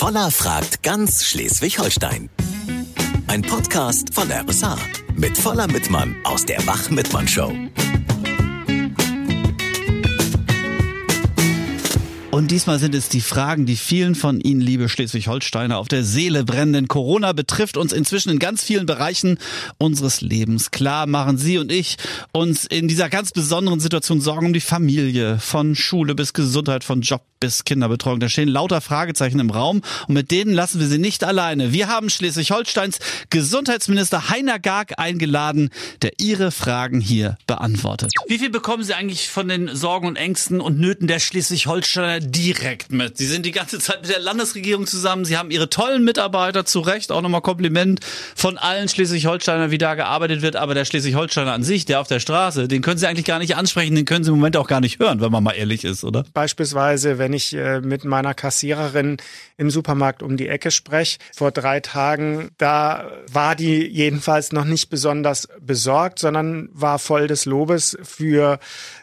Voller fragt ganz Schleswig-Holstein. Ein Podcast von RSA mit Voller Mittmann aus der Wach-Mittmann-Show. Diesmal sind es die Fragen, die vielen von Ihnen, liebe Schleswig-Holsteiner, auf der Seele brennen. Denn Corona betrifft uns inzwischen in ganz vielen Bereichen unseres Lebens. Klar machen Sie und ich uns in dieser ganz besonderen Situation Sorgen um die Familie, von Schule bis Gesundheit, von Job bis Kinderbetreuung. Da stehen lauter Fragezeichen im Raum und mit denen lassen wir Sie nicht alleine. Wir haben Schleswig-Holsteins Gesundheitsminister Heiner Garg eingeladen, der Ihre Fragen hier beantwortet. Wie viel bekommen Sie eigentlich von den Sorgen und Ängsten und Nöten der Schleswig-Holsteiner direkt mit? Sie sind die ganze Zeit mit der Landesregierung zusammen. Sie haben Ihre tollen Mitarbeiter zu Recht. Auch nochmal Kompliment von allen Schleswig-Holsteinern, wie da gearbeitet wird. Aber der Schleswig-Holsteiner an sich, der auf der Straße, den können Sie eigentlich gar nicht ansprechen. Den können Sie im Moment auch gar nicht hören, wenn man mal ehrlich ist, oder? Beispielsweise, wenn ich äh, mit meiner Kassiererin im Supermarkt um die Ecke spreche, vor drei Tagen, da war die jedenfalls noch nicht besonders besorgt, sondern war voll des Lobes für,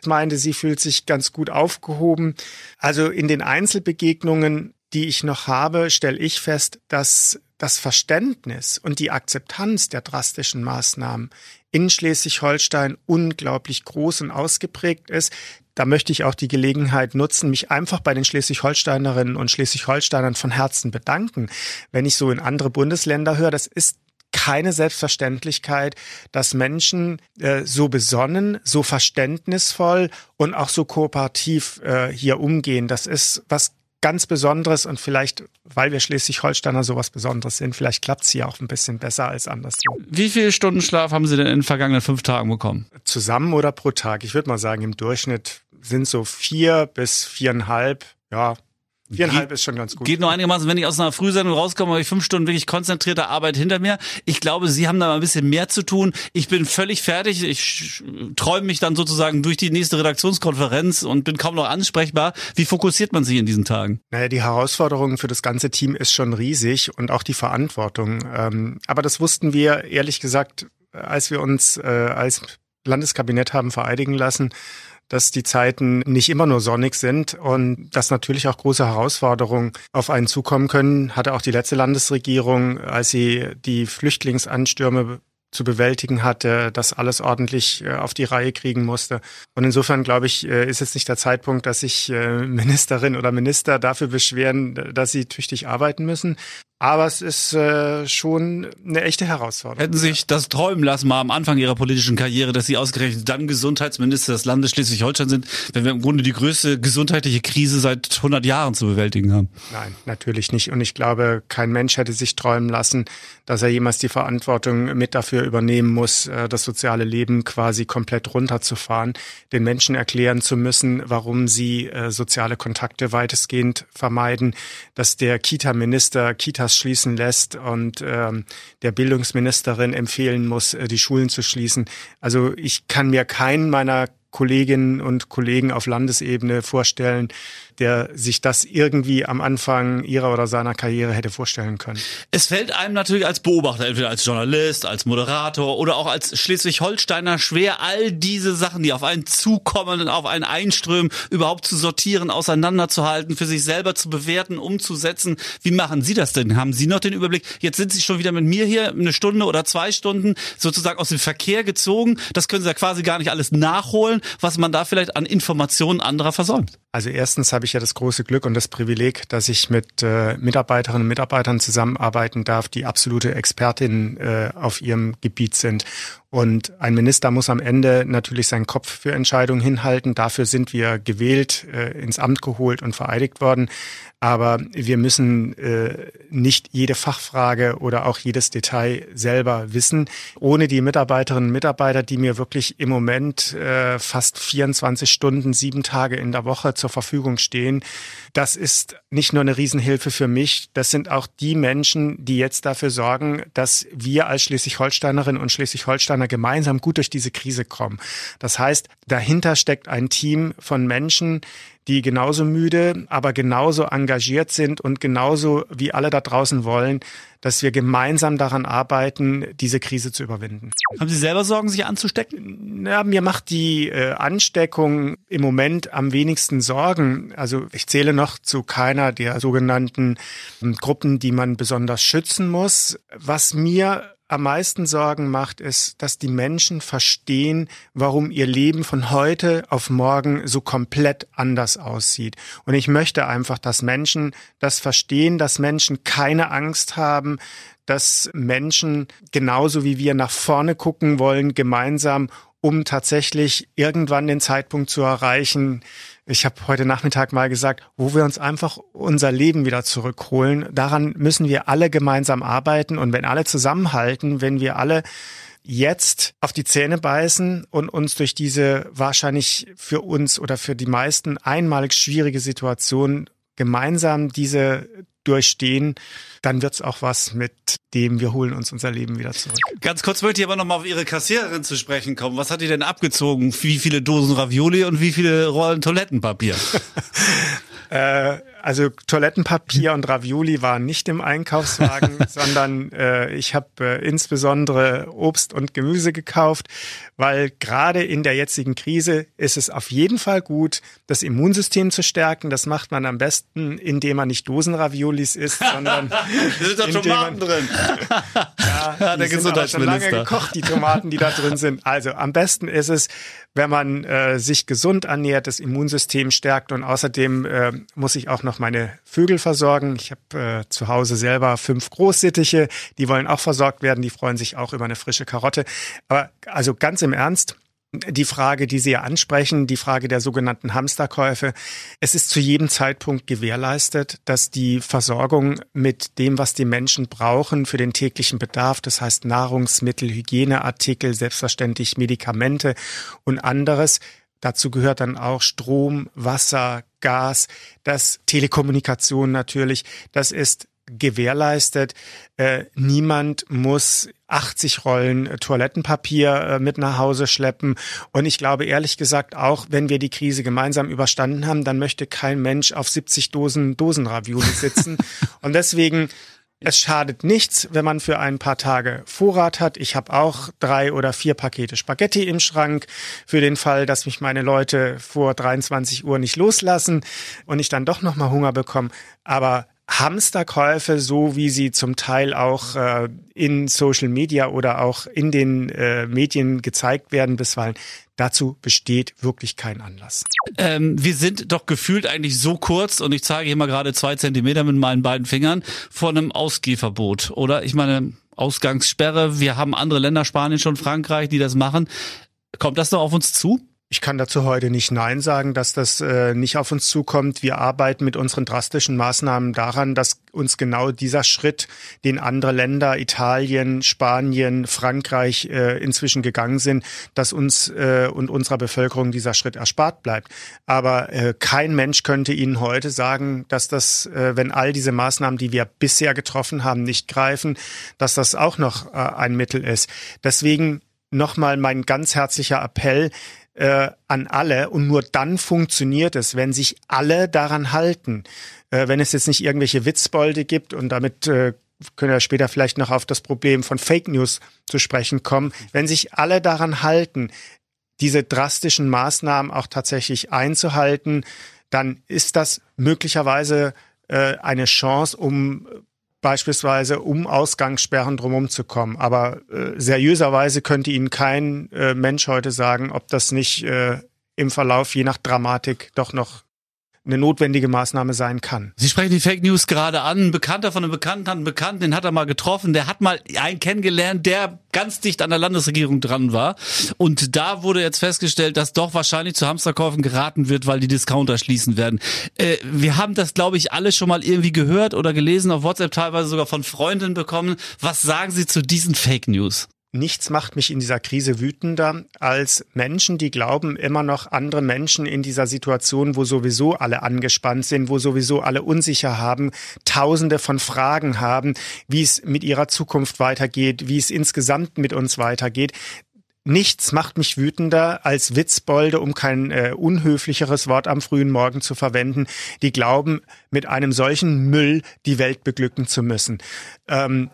meinte, sie fühlt sich ganz gut aufgehoben. Also in den Einzelbegegnungen, die ich noch habe, stelle ich fest, dass das Verständnis und die Akzeptanz der drastischen Maßnahmen in Schleswig-Holstein unglaublich groß und ausgeprägt ist. Da möchte ich auch die Gelegenheit nutzen, mich einfach bei den Schleswig-Holsteinerinnen und Schleswig-Holsteinern von Herzen bedanken. Wenn ich so in andere Bundesländer höre, das ist keine Selbstverständlichkeit, dass Menschen äh, so besonnen, so verständnisvoll und auch so kooperativ äh, hier umgehen. Das ist was ganz Besonderes und vielleicht, weil wir Schleswig-Holsteiner sowas Besonderes sind, vielleicht klappt es hier auch ein bisschen besser als anderswo. Wie viele Stunden Schlaf haben Sie denn in den vergangenen fünf Tagen bekommen? Zusammen oder pro Tag? Ich würde mal sagen, im Durchschnitt sind so vier bis viereinhalb, ja, Viereinhalb ist schon ganz gut. Geht nur einigermaßen, wenn ich aus einer Frühsendung rauskomme, habe ich fünf Stunden wirklich konzentrierte Arbeit hinter mir. Ich glaube, Sie haben da mal ein bisschen mehr zu tun. Ich bin völlig fertig. Ich träume mich dann sozusagen durch die nächste Redaktionskonferenz und bin kaum noch ansprechbar. Wie fokussiert man sich in diesen Tagen? Naja, die Herausforderung für das ganze Team ist schon riesig und auch die Verantwortung. Ähm, aber das wussten wir ehrlich gesagt, als wir uns äh, als Landeskabinett haben vereidigen lassen dass die Zeiten nicht immer nur sonnig sind und dass natürlich auch große Herausforderungen auf einen zukommen können, hatte auch die letzte Landesregierung, als sie die Flüchtlingsanstürme zu bewältigen hatte, das alles ordentlich äh, auf die Reihe kriegen musste. Und insofern glaube ich, äh, ist jetzt nicht der Zeitpunkt, dass sich äh, Ministerin oder Minister dafür beschweren, dass sie tüchtig arbeiten müssen. Aber es ist äh, schon eine echte Herausforderung. Hätten Sie sich das träumen lassen, mal am Anfang Ihrer politischen Karriere, dass Sie ausgerechnet dann Gesundheitsminister des Landes Schleswig-Holstein sind, wenn wir im Grunde die größte gesundheitliche Krise seit 100 Jahren zu bewältigen haben? Nein, natürlich nicht. Und ich glaube, kein Mensch hätte sich träumen lassen, dass er jemals die Verantwortung mit dafür übernehmen muss, äh, das soziale Leben quasi komplett runterzufahren, den Menschen erklären zu müssen, warum sie äh, soziale Kontakte weitestgehend vermeiden, dass der Kita-Minister Kita Kitas schließen lässt und ähm, der Bildungsministerin empfehlen muss, äh, die Schulen zu schließen. Also ich kann mir keinen meiner Kolleginnen und Kollegen auf Landesebene vorstellen, der sich das irgendwie am Anfang ihrer oder seiner Karriere hätte vorstellen können. Es fällt einem natürlich als Beobachter, entweder als Journalist, als Moderator oder auch als Schleswig-Holsteiner schwer, all diese Sachen, die auf einen zukommen und auf einen einströmen, überhaupt zu sortieren, auseinanderzuhalten, für sich selber zu bewerten, umzusetzen. Wie machen Sie das denn? Haben Sie noch den Überblick? Jetzt sind Sie schon wieder mit mir hier eine Stunde oder zwei Stunden sozusagen aus dem Verkehr gezogen. Das können Sie ja quasi gar nicht alles nachholen, was man da vielleicht an Informationen anderer versäumt. Also erstens habe ich ja das große Glück und das Privileg, dass ich mit äh, Mitarbeiterinnen und Mitarbeitern zusammenarbeiten darf, die absolute Expertinnen äh, auf ihrem Gebiet sind. Und ein Minister muss am Ende natürlich seinen Kopf für Entscheidungen hinhalten. Dafür sind wir gewählt, äh, ins Amt geholt und vereidigt worden. Aber wir müssen äh, nicht jede Fachfrage oder auch jedes Detail selber wissen. Ohne die Mitarbeiterinnen und Mitarbeiter, die mir wirklich im Moment äh, fast 24 Stunden, sieben Tage in der Woche zur Verfügung stehen, das ist nicht nur eine Riesenhilfe für mich, das sind auch die Menschen, die jetzt dafür sorgen, dass wir als Schleswig-Holsteinerinnen und Schleswig-Holsteiner gemeinsam gut durch diese Krise kommen. Das heißt, dahinter steckt ein Team von Menschen, die genauso müde, aber genauso engagiert sind und genauso wie alle da draußen wollen, dass wir gemeinsam daran arbeiten, diese Krise zu überwinden. Haben Sie selber Sorgen, sich anzustecken? Ja, mir macht die äh, Ansteckung im Moment am wenigsten Sorgen. Also ich zähle noch zu keiner der sogenannten ähm, Gruppen, die man besonders schützen muss. Was mir am meisten Sorgen macht, ist, dass die Menschen verstehen, warum ihr Leben von heute auf morgen so komplett anders aussieht. Und ich möchte einfach, dass Menschen das verstehen, dass Menschen keine Angst haben, dass Menschen genauso wie wir nach vorne gucken wollen, gemeinsam, um tatsächlich irgendwann den Zeitpunkt zu erreichen, ich habe heute Nachmittag mal gesagt, wo wir uns einfach unser Leben wieder zurückholen. Daran müssen wir alle gemeinsam arbeiten. Und wenn alle zusammenhalten, wenn wir alle jetzt auf die Zähne beißen und uns durch diese wahrscheinlich für uns oder für die meisten einmalig schwierige Situation gemeinsam diese durchstehen, dann wird's auch was mit dem, wir holen uns unser Leben wieder zurück. Ganz kurz möchte ich aber noch mal auf Ihre Kassiererin zu sprechen kommen. Was hat die denn abgezogen? Wie viele Dosen Ravioli und wie viele Rollen Toilettenpapier? äh, also Toilettenpapier und Ravioli waren nicht im Einkaufswagen, sondern äh, ich habe äh, insbesondere Obst und Gemüse gekauft, weil gerade in der jetzigen Krise ist es auf jeden Fall gut, das Immunsystem zu stärken. Das macht man am besten, indem man nicht Dosenraviolis isst, sondern da sind da Tomaten man, drin. ja, ja, der die sind aber schon lange gekocht, die Tomaten, die da drin sind. Also am besten ist es, wenn man äh, sich gesund ernährt, das Immunsystem stärkt und außerdem äh, muss ich auch noch meine Vögel versorgen. Ich habe äh, zu Hause selber fünf Großsittiche, die wollen auch versorgt werden, die freuen sich auch über eine frische Karotte. Aber also ganz im Ernst, die Frage, die Sie ja ansprechen, die Frage der sogenannten Hamsterkäufe. Es ist zu jedem Zeitpunkt gewährleistet, dass die Versorgung mit dem, was die Menschen brauchen für den täglichen Bedarf, das heißt Nahrungsmittel, Hygieneartikel, selbstverständlich Medikamente und anderes, Dazu gehört dann auch Strom, Wasser, Gas, das Telekommunikation natürlich. Das ist gewährleistet. Äh, niemand muss 80 Rollen äh, Toilettenpapier äh, mit nach Hause schleppen. Und ich glaube ehrlich gesagt auch, wenn wir die Krise gemeinsam überstanden haben, dann möchte kein Mensch auf 70 Dosen Dosenravioli sitzen. Und deswegen es schadet nichts, wenn man für ein paar Tage Vorrat hat. Ich habe auch drei oder vier Pakete Spaghetti im Schrank für den Fall, dass mich meine Leute vor 23 Uhr nicht loslassen und ich dann doch noch mal Hunger bekomme. Aber Hamsterkäufe, so wie sie zum Teil auch äh, in Social Media oder auch in den äh, Medien gezeigt werden bisweilen, Dazu besteht wirklich kein Anlass. Ähm, wir sind doch gefühlt eigentlich so kurz, und ich zeige hier mal gerade zwei Zentimeter mit meinen beiden Fingern, vor einem Ausgehverbot. Oder ich meine, Ausgangssperre. Wir haben andere Länder, Spanien schon, Frankreich, die das machen. Kommt das noch auf uns zu? Ich kann dazu heute nicht Nein sagen, dass das äh, nicht auf uns zukommt. Wir arbeiten mit unseren drastischen Maßnahmen daran, dass uns genau dieser Schritt, den andere Länder, Italien, Spanien, Frankreich äh, inzwischen gegangen sind, dass uns äh, und unserer Bevölkerung dieser Schritt erspart bleibt. Aber äh, kein Mensch könnte Ihnen heute sagen, dass das, äh, wenn all diese Maßnahmen, die wir bisher getroffen haben, nicht greifen, dass das auch noch äh, ein Mittel ist. Deswegen nochmal mein ganz herzlicher Appell, äh, an alle und nur dann funktioniert es, wenn sich alle daran halten. Äh, wenn es jetzt nicht irgendwelche Witzbolde gibt und damit äh, können wir später vielleicht noch auf das Problem von Fake News zu sprechen kommen. Wenn sich alle daran halten, diese drastischen Maßnahmen auch tatsächlich einzuhalten, dann ist das möglicherweise äh, eine Chance, um beispielsweise um Ausgangssperren drumherum zu kommen. Aber äh, seriöserweise könnte Ihnen kein äh, Mensch heute sagen, ob das nicht äh, im Verlauf je nach Dramatik doch noch eine notwendige Maßnahme sein kann. Sie sprechen die Fake News gerade an. Ein Bekannter von einem Bekannten hat einen Bekannten, den hat er mal getroffen. Der hat mal einen kennengelernt, der ganz dicht an der Landesregierung dran war. Und da wurde jetzt festgestellt, dass doch wahrscheinlich zu Hamsterkäufen geraten wird, weil die Discounter schließen werden. Äh, wir haben das, glaube ich, alle schon mal irgendwie gehört oder gelesen, auf WhatsApp teilweise sogar von Freunden bekommen. Was sagen Sie zu diesen Fake News? Nichts macht mich in dieser Krise wütender als Menschen, die glauben, immer noch andere Menschen in dieser Situation, wo sowieso alle angespannt sind, wo sowieso alle unsicher haben, tausende von Fragen haben, wie es mit ihrer Zukunft weitergeht, wie es insgesamt mit uns weitergeht Nichts macht mich wütender als Witzbolde, um kein äh, unhöflicheres Wort am frühen Morgen zu verwenden, die glauben, mit einem solchen Müll die Welt beglücken zu müssen. Ähm,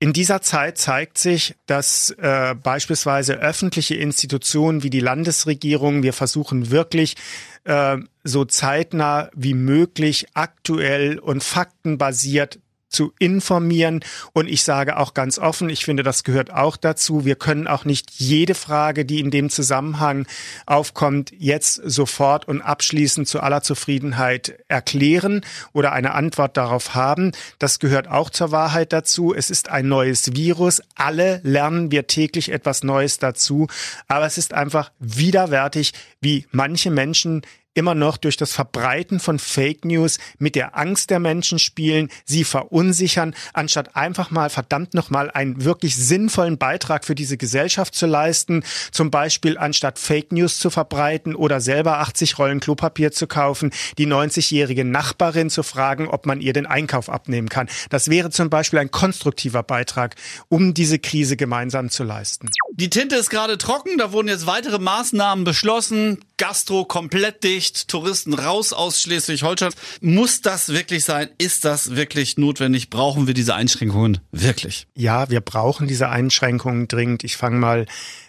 in dieser Zeit zeigt sich, dass äh, beispielsweise öffentliche Institutionen wie die Landesregierung, wir versuchen wirklich äh, so zeitnah wie möglich aktuell und faktenbasiert zu informieren. Und ich sage auch ganz offen, ich finde, das gehört auch dazu. Wir können auch nicht jede Frage, die in dem Zusammenhang aufkommt, jetzt sofort und abschließend zu aller Zufriedenheit erklären oder eine Antwort darauf haben. Das gehört auch zur Wahrheit dazu. Es ist ein neues Virus. Alle lernen wir täglich etwas Neues dazu. Aber es ist einfach widerwärtig, wie manche Menschen immer noch durch das Verbreiten von Fake News mit der Angst der Menschen spielen, sie verunsichern, anstatt einfach mal verdammt nochmal einen wirklich sinnvollen Beitrag für diese Gesellschaft zu leisten, zum Beispiel anstatt Fake News zu verbreiten oder selber 80 Rollen Klopapier zu kaufen, die 90-jährige Nachbarin zu fragen, ob man ihr den Einkauf abnehmen kann. Das wäre zum Beispiel ein konstruktiver Beitrag, um diese Krise gemeinsam zu leisten. Die Tinte ist gerade trocken, da wurden jetzt weitere Maßnahmen beschlossen. Gastro komplett dicht, Touristen raus aus Schleswig-Holstein. Muss das wirklich sein? Ist das wirklich notwendig? Brauchen wir diese Einschränkungen wirklich? Ja, wir brauchen diese Einschränkungen dringend. Ich fange mal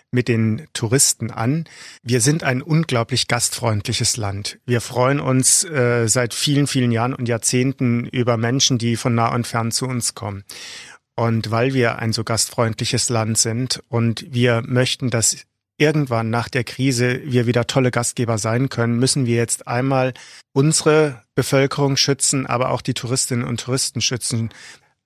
mit den Touristen an. Wir sind ein unglaublich gastfreundliches Land. Wir freuen uns äh, seit vielen, vielen Jahren und Jahrzehnten über Menschen, die von nah und fern zu uns kommen. Und weil wir ein so gastfreundliches Land sind und wir möchten, dass irgendwann nach der Krise wir wieder tolle Gastgeber sein können, müssen wir jetzt einmal unsere Bevölkerung schützen, aber auch die Touristinnen und Touristen schützen.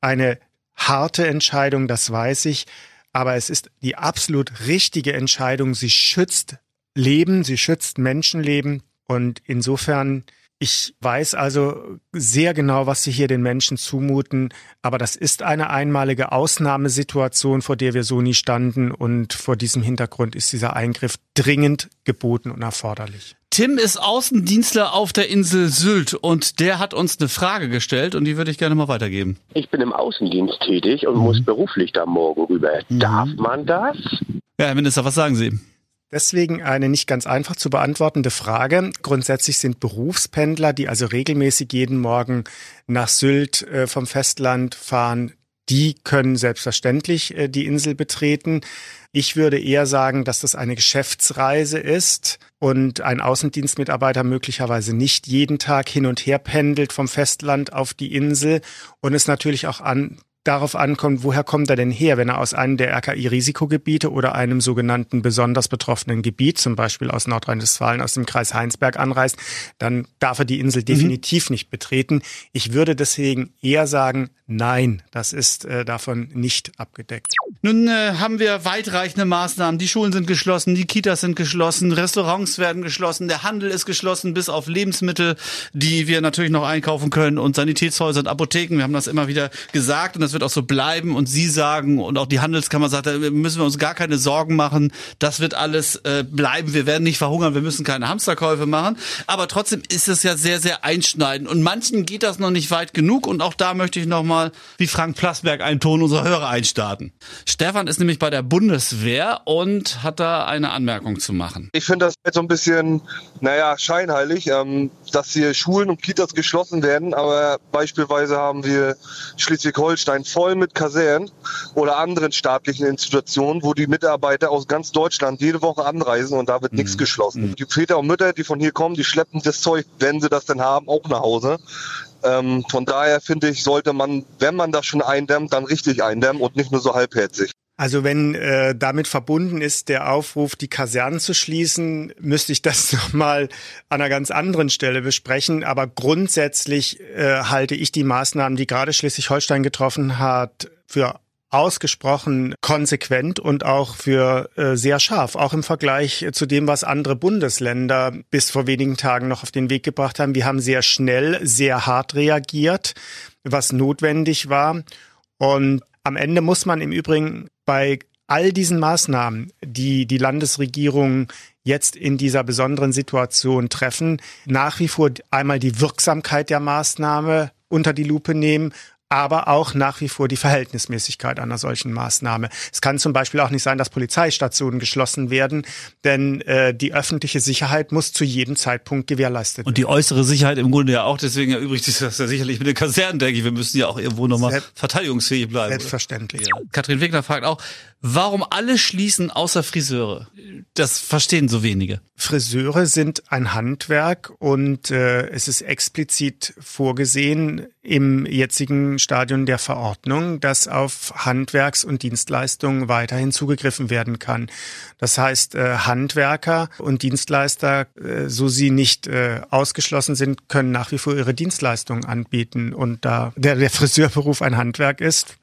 Eine harte Entscheidung, das weiß ich, aber es ist die absolut richtige Entscheidung. Sie schützt Leben, sie schützt Menschenleben und insofern ich weiß also sehr genau, was Sie hier den Menschen zumuten, aber das ist eine einmalige Ausnahmesituation, vor der wir so nie standen und vor diesem Hintergrund ist dieser Eingriff dringend geboten und erforderlich. Tim ist Außendienstler auf der Insel Sylt und der hat uns eine Frage gestellt und die würde ich gerne mal weitergeben. Ich bin im Außendienst tätig und mhm. muss beruflich da morgen rüber. Mhm. Darf man das? Ja, Herr Minister, was sagen Sie? Deswegen eine nicht ganz einfach zu beantwortende Frage. Grundsätzlich sind Berufspendler, die also regelmäßig jeden Morgen nach Sylt äh, vom Festland fahren, die können selbstverständlich äh, die Insel betreten. Ich würde eher sagen, dass das eine Geschäftsreise ist und ein Außendienstmitarbeiter möglicherweise nicht jeden Tag hin und her pendelt vom Festland auf die Insel und es natürlich auch an darauf ankommt, woher kommt er denn her, wenn er aus einem der RKI-Risikogebiete oder einem sogenannten besonders betroffenen Gebiet, zum Beispiel aus Nordrhein-Westfalen, aus dem Kreis Heinsberg anreist, dann darf er die Insel mhm. definitiv mhm. nicht betreten. Ich würde deswegen eher sagen, nein, das ist äh, davon nicht abgedeckt. Nun äh, haben wir weitreichende Maßnahmen. Die Schulen sind geschlossen, die Kitas sind geschlossen, Restaurants werden geschlossen, der Handel ist geschlossen, bis auf Lebensmittel, die wir natürlich noch einkaufen können und Sanitätshäuser und Apotheken. Wir haben das immer wieder gesagt und das wird auch so bleiben. Und Sie sagen und auch die Handelskammer sagt, da müssen wir uns gar keine Sorgen machen. Das wird alles äh, bleiben. Wir werden nicht verhungern. Wir müssen keine Hamsterkäufe machen. Aber trotzdem ist es ja sehr, sehr einschneidend. Und manchen geht das noch nicht weit genug. Und auch da möchte ich nochmal, wie Frank Plasberg, einen Ton unserer Hörer einstarten. Stefan ist nämlich bei der Bundeswehr und hat da eine Anmerkung zu machen. Ich finde das jetzt so ein bisschen, naja, scheinheilig, ähm, dass hier Schulen und Kitas geschlossen werden. Aber beispielsweise haben wir Schleswig-Holstein voll mit Kasernen oder anderen staatlichen Institutionen, wo die Mitarbeiter aus ganz Deutschland jede Woche anreisen und da wird mhm. nichts geschlossen. Mhm. Die Väter und Mütter, die von hier kommen, die schleppen das Zeug, wenn sie das denn haben, auch nach Hause. Ähm, von daher finde ich, sollte man, wenn man das schon eindämmt, dann richtig eindämmen und nicht nur so halbherzig. Also wenn äh, damit verbunden ist der Aufruf, die Kasernen zu schließen, müsste ich das nochmal an einer ganz anderen Stelle besprechen. Aber grundsätzlich äh, halte ich die Maßnahmen, die gerade Schleswig-Holstein getroffen hat, für ausgesprochen konsequent und auch für äh, sehr scharf, auch im Vergleich zu dem, was andere Bundesländer bis vor wenigen Tagen noch auf den Weg gebracht haben. Wir haben sehr schnell, sehr hart reagiert, was notwendig war. Und am Ende muss man im Übrigen bei all diesen Maßnahmen, die die Landesregierung jetzt in dieser besonderen Situation treffen, nach wie vor einmal die Wirksamkeit der Maßnahme unter die Lupe nehmen, aber auch nach wie vor die Verhältnismäßigkeit einer solchen Maßnahme. Es kann zum Beispiel auch nicht sein, dass Polizeistationen geschlossen werden, denn äh, die öffentliche Sicherheit muss zu jedem Zeitpunkt gewährleistet werden. Und die äußere Sicherheit im Grunde ja auch, deswegen erübrigt sich das ja sicherlich mit den Kasernen, denke ich. Wir müssen ja auch irgendwo nochmal Selbst- verteidigungsfähig bleiben. Selbstverständlich. Ja. Katrin Wegner fragt auch, warum alle schließen außer Friseure? Das verstehen so wenige. Friseure sind ein Handwerk und äh, es ist explizit vorgesehen im jetzigen Stadion der Verordnung, dass auf Handwerks- und Dienstleistungen weiterhin zugegriffen werden kann. Das heißt, äh, Handwerker und Dienstleister, äh, so sie nicht äh, ausgeschlossen sind, können nach wie vor ihre Dienstleistungen anbieten. Und da der, der Friseurberuf ein Handwerk ist,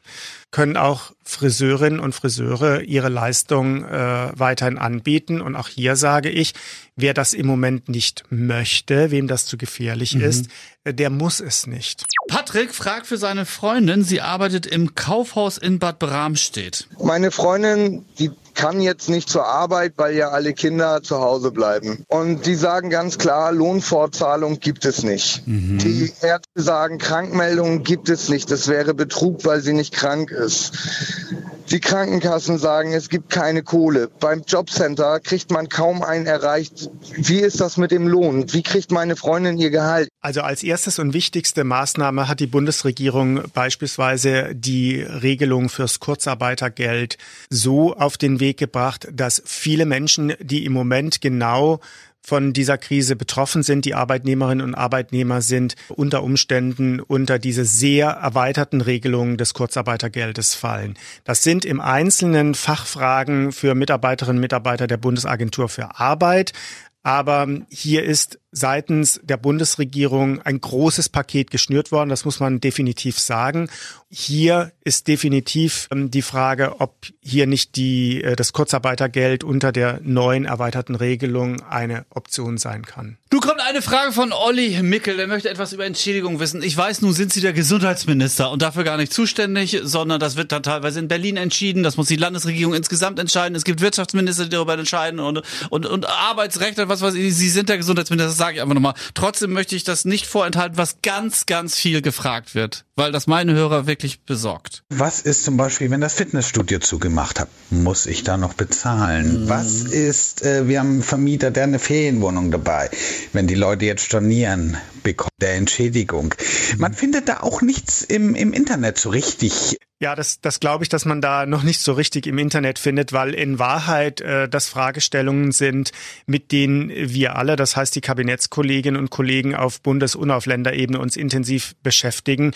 können auch Friseurinnen und Friseure ihre Leistung äh, weiterhin anbieten. Und auch hier sage ich, wer das im Moment nicht möchte, wem das zu gefährlich ist, äh, der muss es nicht. Patrick fragt für seine Freundin, sie arbeitet im Kaufhaus in Bad Bramstedt. Meine Freundin, die kann jetzt nicht zur Arbeit, weil ja alle Kinder zu Hause bleiben. Und die sagen ganz klar, Lohnfortzahlung gibt es nicht. Die Ärzte sagen, Krankmeldungen gibt es nicht. Das wäre Betrug, weil sie nicht krank ist. Die Krankenkassen sagen, es gibt keine Kohle. Beim Jobcenter kriegt man kaum einen erreicht. Wie ist das mit dem Lohn? Wie kriegt meine Freundin ihr Gehalt? Also als erstes und wichtigste Maßnahme hat die Bundesregierung beispielsweise die Regelung fürs Kurzarbeitergeld so auf den Weg gebracht, dass viele Menschen, die im Moment genau von dieser Krise betroffen sind, die Arbeitnehmerinnen und Arbeitnehmer sind unter Umständen unter diese sehr erweiterten Regelungen des Kurzarbeitergeldes fallen. Das sind im Einzelnen Fachfragen für Mitarbeiterinnen und Mitarbeiter der Bundesagentur für Arbeit. Aber hier ist seitens der Bundesregierung ein großes Paket geschnürt worden. Das muss man definitiv sagen. Hier ist definitiv ähm, die Frage, ob hier nicht die, äh, das Kurzarbeitergeld unter der neuen erweiterten Regelung eine Option sein kann. Du kommt eine Frage von Olli Mickel, der möchte etwas über Entschädigung wissen. Ich weiß, nun sind Sie der Gesundheitsminister und dafür gar nicht zuständig, sondern das wird dann teilweise in Berlin entschieden. Das muss die Landesregierung insgesamt entscheiden. Es gibt Wirtschaftsminister, die darüber entscheiden und, und, und Arbeitsrecht und was weiß ich. Sie sind der Gesundheitsminister, sage ich einfach nochmal. Trotzdem möchte ich das nicht vorenthalten, was ganz, ganz viel gefragt wird, weil das meine Hörer wirklich besorgt. Was ist zum Beispiel, wenn das Fitnessstudio zugemacht hat? Muss ich da noch bezahlen? Was ist, äh, wir haben einen Vermieter, der eine Ferienwohnung dabei. Wenn die Leute jetzt stornieren, bekommt der Entschädigung. Man findet da auch nichts im, im Internet so richtig. Ja, das, das glaube ich, dass man da noch nicht so richtig im Internet findet, weil in Wahrheit äh, das Fragestellungen sind, mit denen wir alle, das heißt die Kabinettskolleginnen und Kollegen auf Bundes- und auf Länderebene uns intensiv beschäftigen.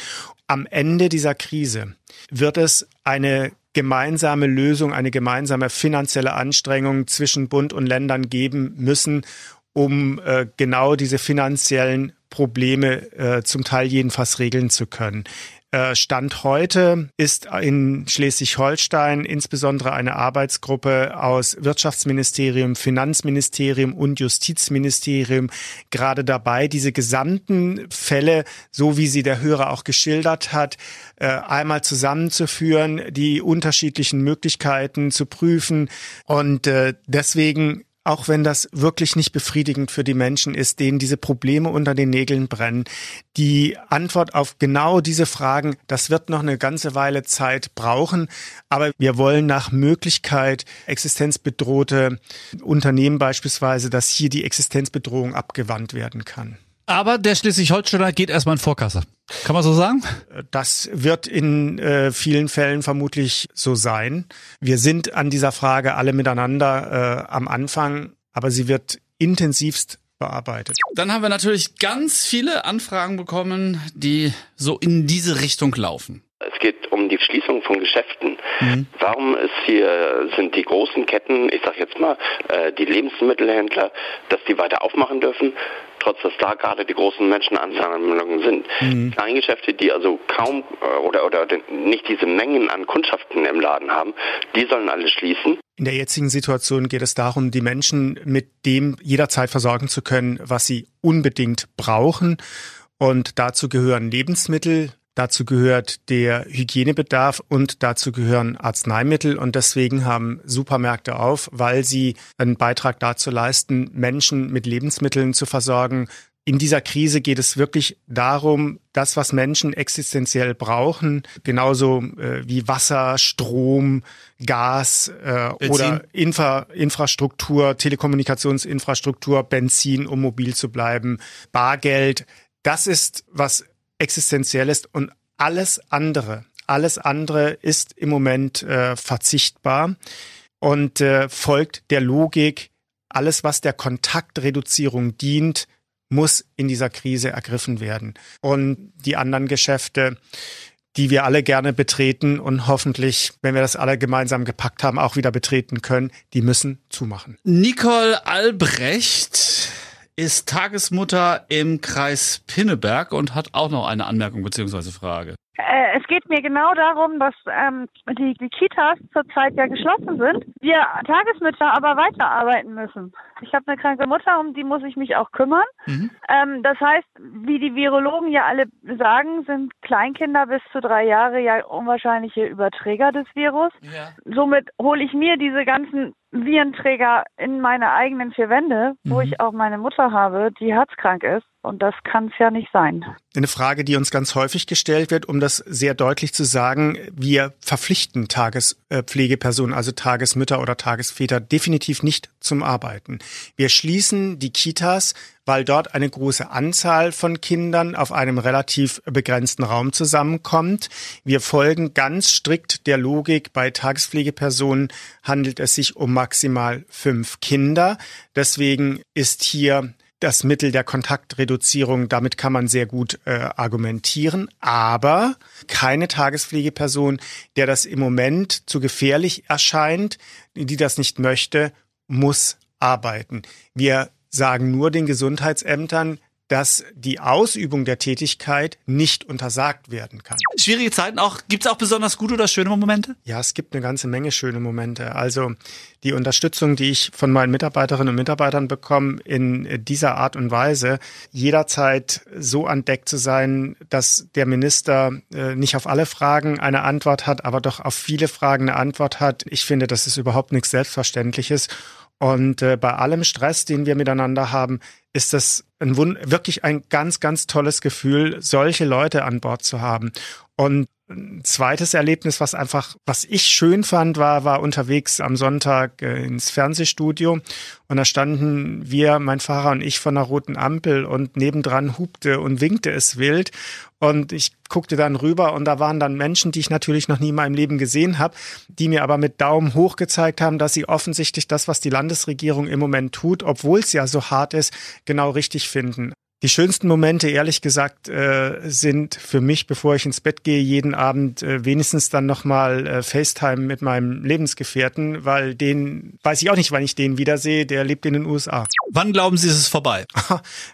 Am Ende dieser Krise wird es eine gemeinsame Lösung, eine gemeinsame finanzielle Anstrengung zwischen Bund und Ländern geben müssen, um äh, genau diese finanziellen Probleme äh, zum Teil jedenfalls regeln zu können. Äh, Stand heute ist in Schleswig-Holstein insbesondere eine Arbeitsgruppe aus Wirtschaftsministerium, Finanzministerium und Justizministerium gerade dabei, diese gesamten Fälle, so wie sie der Hörer auch geschildert hat, äh, einmal zusammenzuführen, die unterschiedlichen Möglichkeiten zu prüfen. Und äh, deswegen auch wenn das wirklich nicht befriedigend für die Menschen ist, denen diese Probleme unter den Nägeln brennen. Die Antwort auf genau diese Fragen, das wird noch eine ganze Weile Zeit brauchen, aber wir wollen nach Möglichkeit existenzbedrohte Unternehmen beispielsweise, dass hier die Existenzbedrohung abgewandt werden kann. Aber der Schleswig-Holsteiner geht erstmal in Vorkasse. Kann man so sagen? Das wird in äh, vielen Fällen vermutlich so sein. Wir sind an dieser Frage alle miteinander äh, am Anfang, aber sie wird intensivst bearbeitet. Dann haben wir natürlich ganz viele Anfragen bekommen, die so in diese Richtung laufen. Es geht um die Schließung von Geschäften. Warum ist hier, sind die großen Ketten, ich sag jetzt mal, äh, die Lebensmittelhändler, dass die weiter aufmachen dürfen, trotz dass da gerade die großen Menschenansammlungen sind. Kleingeschäfte, die also kaum äh, oder, oder nicht diese Mengen an Kundschaften im Laden haben, die sollen alle schließen. In der jetzigen Situation geht es darum, die Menschen mit dem jederzeit versorgen zu können, was sie unbedingt brauchen. Und dazu gehören Lebensmittel, Dazu gehört der Hygienebedarf und dazu gehören Arzneimittel. Und deswegen haben Supermärkte auf, weil sie einen Beitrag dazu leisten, Menschen mit Lebensmitteln zu versorgen, in dieser Krise geht es wirklich darum, das, was Menschen existenziell brauchen, genauso äh, wie Wasser, Strom, Gas äh, oder Infra Infrastruktur, Telekommunikationsinfrastruktur, Benzin, um mobil zu bleiben, Bargeld, das ist was existenziell ist und alles andere, alles andere ist im Moment äh, verzichtbar und äh, folgt der Logik, alles, was der Kontaktreduzierung dient, muss in dieser Krise ergriffen werden. Und die anderen Geschäfte, die wir alle gerne betreten und hoffentlich, wenn wir das alle gemeinsam gepackt haben, auch wieder betreten können, die müssen zumachen. Nicole Albrecht ist Tagesmutter im Kreis Pinneberg und hat auch noch eine Anmerkung bzw. Frage. Äh, es geht mir genau darum, dass ähm, die, die Kitas zurzeit ja geschlossen sind, wir Tagesmütter aber weiterarbeiten müssen. Ich habe eine kranke Mutter, um die muss ich mich auch kümmern. Mhm. Ähm, das heißt, wie die Virologen ja alle sagen, sind Kleinkinder bis zu drei Jahre ja unwahrscheinliche Überträger des Virus. Ja. Somit hole ich mir diese ganzen Virenträger in meine eigenen vier Wände, wo mhm. ich auch meine Mutter habe, die herzkrank ist. Und das kann es ja nicht sein. Eine Frage, die uns ganz häufig gestellt wird, um das sehr deutlich zu sagen, wir verpflichten Tagespflegepersonen, also Tagesmütter oder Tagesväter, definitiv nicht zum Arbeiten. Wir schließen die Kitas, weil dort eine große Anzahl von Kindern auf einem relativ begrenzten Raum zusammenkommt. Wir folgen ganz strikt der Logik, bei Tagespflegepersonen handelt es sich um maximal fünf Kinder. Deswegen ist hier das Mittel der Kontaktreduzierung, damit kann man sehr gut äh, argumentieren, aber keine Tagespflegeperson, der das im Moment zu gefährlich erscheint, die das nicht möchte, muss arbeiten. Wir sagen nur den Gesundheitsämtern, dass die Ausübung der Tätigkeit nicht untersagt werden kann. Schwierige Zeiten auch. Gibt es auch besonders gute oder schöne Momente? Ja, es gibt eine ganze Menge schöne Momente. Also die Unterstützung, die ich von meinen Mitarbeiterinnen und Mitarbeitern bekomme, in dieser Art und Weise, jederzeit so an Deck zu sein, dass der Minister äh, nicht auf alle Fragen eine Antwort hat, aber doch auf viele Fragen eine Antwort hat. Ich finde, das ist überhaupt nichts Selbstverständliches. Und äh, bei allem Stress, den wir miteinander haben, ist das ein wirklich ein ganz, ganz tolles Gefühl, solche Leute an Bord zu haben. Und ein zweites Erlebnis, was einfach, was ich schön fand, war, war unterwegs am Sonntag äh, ins Fernsehstudio und da standen wir, mein Fahrer und ich von einer roten Ampel und nebendran hupte und winkte es wild und ich guckte dann rüber und da waren dann Menschen, die ich natürlich noch nie in meinem Leben gesehen habe, die mir aber mit Daumen hoch gezeigt haben, dass sie offensichtlich das, was die Landesregierung im Moment tut, obwohl es ja so hart ist, genau richtig finden. Die schönsten Momente, ehrlich gesagt, äh, sind für mich, bevor ich ins Bett gehe, jeden Abend äh, wenigstens dann nochmal äh, FaceTime mit meinem Lebensgefährten, weil den, weiß ich auch nicht, wann ich den wiedersehe, der lebt in den USA. Wann glauben Sie, ist es vorbei?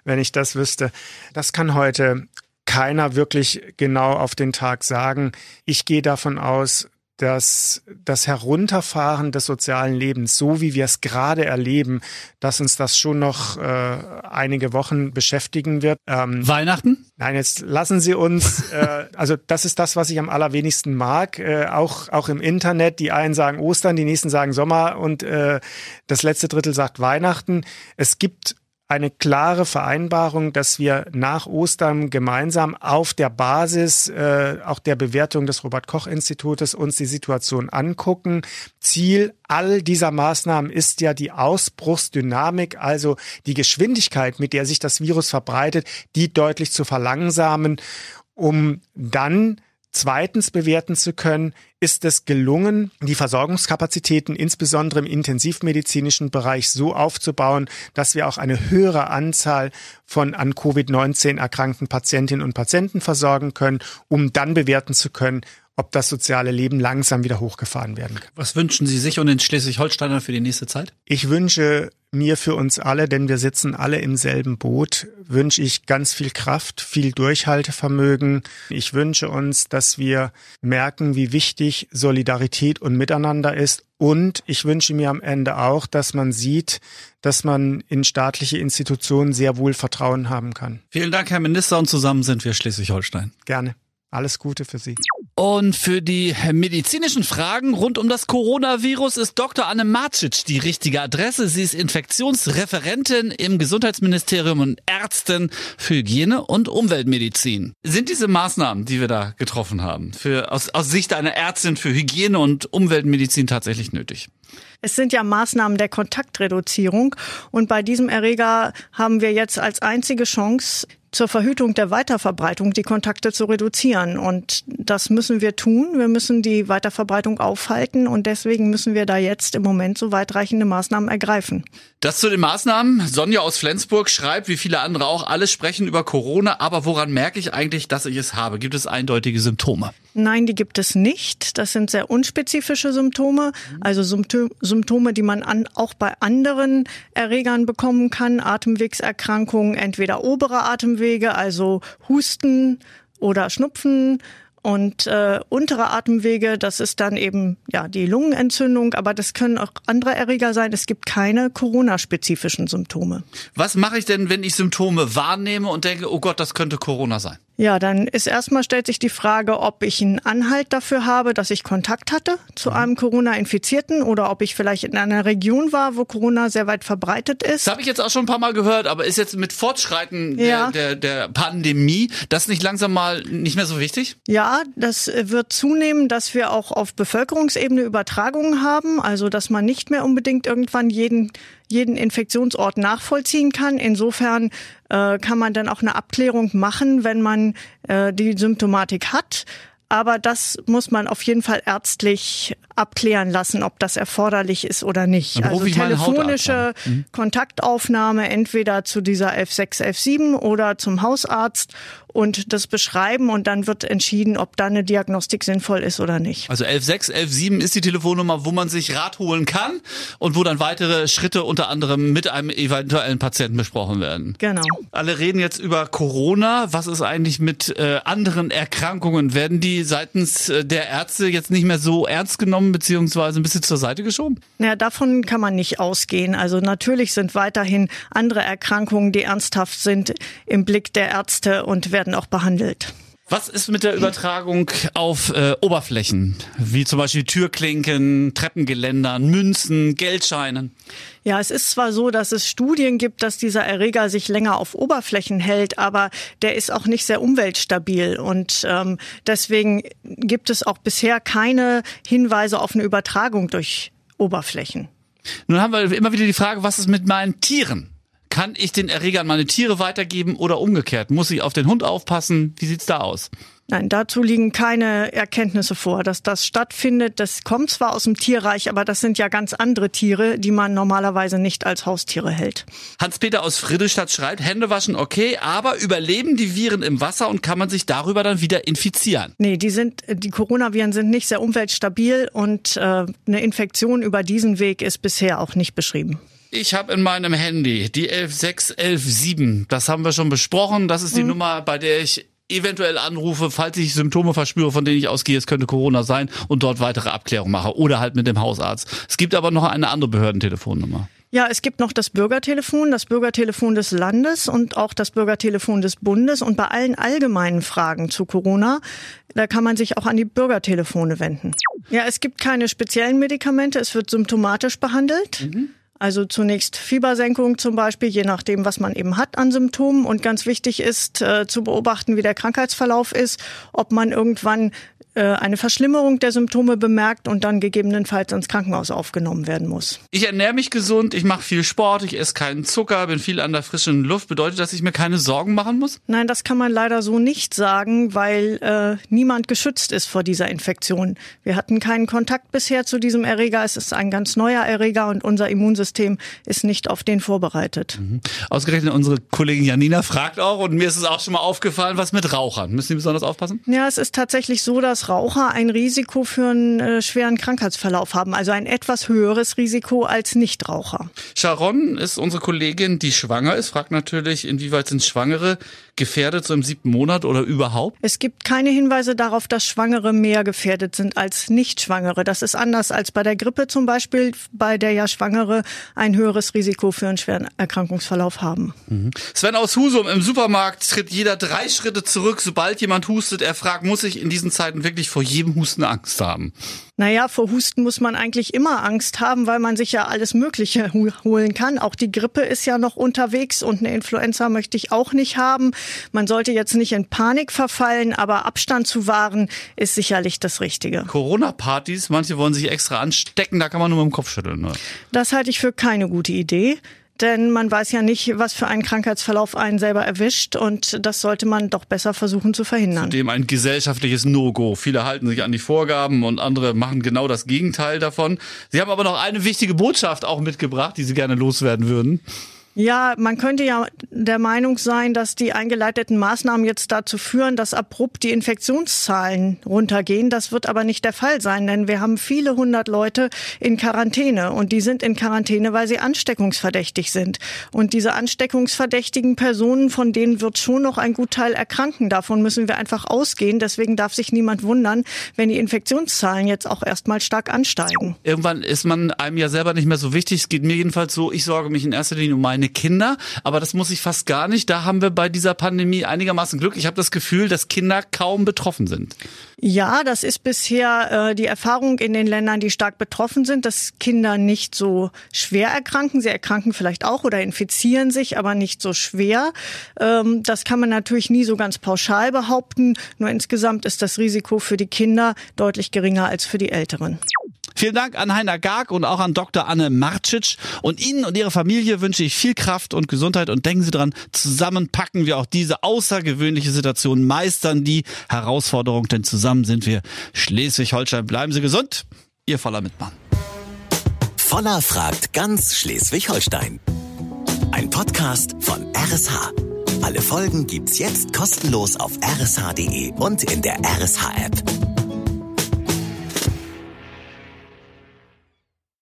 Wenn ich das wüsste. Das kann heute keiner wirklich genau auf den Tag sagen. Ich gehe davon aus, dass das Herunterfahren des sozialen Lebens, so wie wir es gerade erleben, dass uns das schon noch äh, einige Wochen beschäftigen wird. Ähm, Weihnachten? Nein, jetzt lassen Sie uns, äh, also das ist das, was ich am allerwenigsten mag, äh, auch, auch im Internet. Die einen sagen Ostern, die nächsten sagen Sommer und äh, das letzte Drittel sagt Weihnachten. Es gibt eine klare Vereinbarung, dass wir nach Ostern gemeinsam auf der Basis äh, auch der Bewertung des Robert Koch Institutes uns die Situation angucken. Ziel all dieser Maßnahmen ist ja die Ausbruchsdynamik, also die Geschwindigkeit, mit der sich das Virus verbreitet, die deutlich zu verlangsamen, um dann Zweitens bewerten zu können, ist es gelungen, die Versorgungskapazitäten insbesondere im intensivmedizinischen Bereich so aufzubauen, dass wir auch eine höhere Anzahl von an Covid-19 erkrankten Patientinnen und Patienten versorgen können, um dann bewerten zu können, ob das soziale Leben langsam wieder hochgefahren werden kann. Was wünschen Sie sich und den Schleswig-Holsteiner für die nächste Zeit? Ich wünsche mir für uns alle, denn wir sitzen alle im selben Boot, wünsche ich ganz viel Kraft, viel Durchhaltevermögen. Ich wünsche uns, dass wir merken, wie wichtig Solidarität und Miteinander ist. Und ich wünsche mir am Ende auch, dass man sieht, dass man in staatliche Institutionen sehr wohl Vertrauen haben kann. Vielen Dank, Herr Minister, und zusammen sind wir Schleswig-Holstein. Gerne. Alles Gute für Sie. Und für die medizinischen Fragen rund um das Coronavirus ist Dr. Anne Marcic die richtige Adresse. Sie ist Infektionsreferentin im Gesundheitsministerium und Ärztin für Hygiene und Umweltmedizin. Sind diese Maßnahmen, die wir da getroffen haben, für, aus, aus Sicht einer Ärztin für Hygiene und Umweltmedizin tatsächlich nötig? Es sind ja Maßnahmen der Kontaktreduzierung und bei diesem Erreger haben wir jetzt als einzige Chance, zur Verhütung der Weiterverbreitung die Kontakte zu reduzieren. Und das müssen wir tun. Wir müssen die Weiterverbreitung aufhalten und deswegen müssen wir da jetzt im Moment so weitreichende Maßnahmen ergreifen. Das zu den Maßnahmen. Sonja aus Flensburg schreibt, wie viele andere auch, alle sprechen über Corona, aber woran merke ich eigentlich, dass ich es habe? Gibt es eindeutige Symptome? Nein, die gibt es nicht. Das sind sehr unspezifische Symptome, also Symptome, die man an, auch bei anderen Erregern bekommen kann. Atemwegserkrankungen, entweder obere Atemwege, also Husten oder Schnupfen und äh, untere Atemwege, das ist dann eben ja die Lungenentzündung, aber das können auch andere Erreger sein. Es gibt keine Corona-spezifischen Symptome. Was mache ich denn, wenn ich Symptome wahrnehme und denke, oh Gott, das könnte Corona sein? Ja, dann ist erstmal stellt sich die Frage, ob ich einen Anhalt dafür habe, dass ich Kontakt hatte zu mhm. einem Corona-Infizierten oder ob ich vielleicht in einer Region war, wo Corona sehr weit verbreitet ist. Das habe ich jetzt auch schon ein paar Mal gehört, aber ist jetzt mit Fortschreiten ja. der, der, der Pandemie das nicht langsam mal nicht mehr so wichtig? Ja, das wird zunehmen, dass wir auch auf Bevölkerungsebene Übertragungen haben, also dass man nicht mehr unbedingt irgendwann jeden jeden Infektionsort nachvollziehen kann. Insofern äh, kann man dann auch eine Abklärung machen, wenn man äh, die Symptomatik hat. Aber das muss man auf jeden Fall ärztlich abklären lassen, ob das erforderlich ist oder nicht. also telefonische mhm. Kontaktaufnahme entweder zu dieser F6, F7 oder zum Hausarzt und das beschreiben und dann wird entschieden, ob da eine Diagnostik sinnvoll ist oder nicht. Also 116, 117 ist die Telefonnummer, wo man sich Rat holen kann und wo dann weitere Schritte unter anderem mit einem eventuellen Patienten besprochen werden. Genau. Alle reden jetzt über Corona. Was ist eigentlich mit äh, anderen Erkrankungen? Werden die seitens äh, der Ärzte jetzt nicht mehr so ernst genommen beziehungsweise ein bisschen zur Seite geschoben? Naja, davon kann man nicht ausgehen. Also natürlich sind weiterhin andere Erkrankungen, die ernsthaft sind, im Blick der Ärzte und werden werden auch behandelt. Was ist mit der Übertragung auf äh, Oberflächen, wie zum Beispiel Türklinken, Treppengeländern, Münzen, Geldscheinen? Ja, es ist zwar so, dass es Studien gibt, dass dieser Erreger sich länger auf Oberflächen hält, aber der ist auch nicht sehr umweltstabil und ähm, deswegen gibt es auch bisher keine Hinweise auf eine Übertragung durch Oberflächen. Nun haben wir immer wieder die Frage, was ist mit meinen Tieren? Kann ich den Erreger an meine Tiere weitergeben oder umgekehrt? Muss ich auf den Hund aufpassen? Wie sieht's da aus? Nein, dazu liegen keine Erkenntnisse vor, dass das stattfindet. Das kommt zwar aus dem Tierreich, aber das sind ja ganz andere Tiere, die man normalerweise nicht als Haustiere hält. Hans-Peter aus Friedrichstadt schreibt, Hände waschen okay, aber überleben die Viren im Wasser und kann man sich darüber dann wieder infizieren? Nee, die sind, die Coronaviren sind nicht sehr umweltstabil und äh, eine Infektion über diesen Weg ist bisher auch nicht beschrieben. Ich habe in meinem Handy die 11617. Das haben wir schon besprochen. Das ist die mhm. Nummer, bei der ich eventuell anrufe, falls ich Symptome verspüre, von denen ich ausgehe, es könnte Corona sein und dort weitere Abklärungen mache oder halt mit dem Hausarzt. Es gibt aber noch eine andere Behördentelefonnummer. Ja, es gibt noch das Bürgertelefon, das Bürgertelefon des Landes und auch das Bürgertelefon des Bundes. Und bei allen allgemeinen Fragen zu Corona, da kann man sich auch an die Bürgertelefone wenden. Ja, es gibt keine speziellen Medikamente, es wird symptomatisch behandelt. Mhm. Also zunächst Fiebersenkung zum Beispiel, je nachdem, was man eben hat an Symptomen. Und ganz wichtig ist äh, zu beobachten, wie der Krankheitsverlauf ist, ob man irgendwann eine Verschlimmerung der Symptome bemerkt und dann gegebenenfalls ins Krankenhaus aufgenommen werden muss. Ich ernähre mich gesund, ich mache viel Sport, ich esse keinen Zucker, bin viel an der frischen Luft. Bedeutet das, dass ich mir keine Sorgen machen muss? Nein, das kann man leider so nicht sagen, weil äh, niemand geschützt ist vor dieser Infektion. Wir hatten keinen Kontakt bisher zu diesem Erreger. Es ist ein ganz neuer Erreger und unser Immunsystem ist nicht auf den vorbereitet. Mhm. Ausgerechnet unsere Kollegin Janina fragt auch und mir ist es auch schon mal aufgefallen, was mit Rauchern. Müssen die besonders aufpassen? Ja, es ist tatsächlich so, dass Raucher ein Risiko für einen äh, schweren Krankheitsverlauf haben, also ein etwas höheres Risiko als Nichtraucher. Sharon ist unsere Kollegin, die schwanger ist, fragt natürlich, inwieweit sind Schwangere gefährdet so im siebten Monat oder überhaupt? Es gibt keine Hinweise darauf, dass Schwangere mehr gefährdet sind als Nichtschwangere. Das ist anders als bei der Grippe zum Beispiel, bei der ja Schwangere ein höheres Risiko für einen schweren Erkrankungsverlauf haben. Mhm. Sven aus Husum, im Supermarkt tritt jeder drei Schritte zurück, sobald jemand hustet. Er fragt, muss ich in diesen Zeiten wirklich wirklich vor jedem Husten Angst haben? Naja, vor Husten muss man eigentlich immer Angst haben, weil man sich ja alles Mögliche holen kann. Auch die Grippe ist ja noch unterwegs und eine Influenza möchte ich auch nicht haben. Man sollte jetzt nicht in Panik verfallen, aber Abstand zu wahren ist sicherlich das Richtige. Corona-Partys, manche wollen sich extra anstecken, da kann man nur mit dem Kopf schütteln. Ne? Das halte ich für keine gute Idee denn man weiß ja nicht, was für einen Krankheitsverlauf einen selber erwischt und das sollte man doch besser versuchen zu verhindern. Zudem ein gesellschaftliches No-Go. Viele halten sich an die Vorgaben und andere machen genau das Gegenteil davon. Sie haben aber noch eine wichtige Botschaft auch mitgebracht, die Sie gerne loswerden würden. Ja, man könnte ja der Meinung sein, dass die eingeleiteten Maßnahmen jetzt dazu führen, dass abrupt die Infektionszahlen runtergehen. Das wird aber nicht der Fall sein, denn wir haben viele hundert Leute in Quarantäne und die sind in Quarantäne, weil sie ansteckungsverdächtig sind. Und diese ansteckungsverdächtigen Personen, von denen wird schon noch ein Gutteil erkranken. Davon müssen wir einfach ausgehen. Deswegen darf sich niemand wundern, wenn die Infektionszahlen jetzt auch erstmal stark ansteigen. Irgendwann ist man einem ja selber nicht mehr so wichtig. Es geht mir jedenfalls so, ich sorge mich in erster Linie um meine meine Kinder, aber das muss ich fast gar nicht. Da haben wir bei dieser Pandemie einigermaßen Glück. Ich habe das Gefühl, dass Kinder kaum betroffen sind. Ja, das ist bisher äh, die Erfahrung in den Ländern, die stark betroffen sind, dass Kinder nicht so schwer erkranken. Sie erkranken vielleicht auch oder infizieren sich, aber nicht so schwer. Ähm, das kann man natürlich nie so ganz pauschal behaupten. Nur insgesamt ist das Risiko für die Kinder deutlich geringer als für die Älteren. Vielen Dank an Heiner Garg und auch an Dr. Anne Marcic. Und Ihnen und Ihrer Familie wünsche ich viel Kraft und Gesundheit und denken Sie dran, zusammen packen wir auch diese außergewöhnliche Situation, meistern die Herausforderung, denn zusammen sind wir Schleswig-Holstein. Bleiben Sie gesund. Ihr voller Mitmann. Voller fragt ganz Schleswig-Holstein. Ein Podcast von RSH. Alle Folgen gibt's jetzt kostenlos auf rsh.de und in der RSH-App.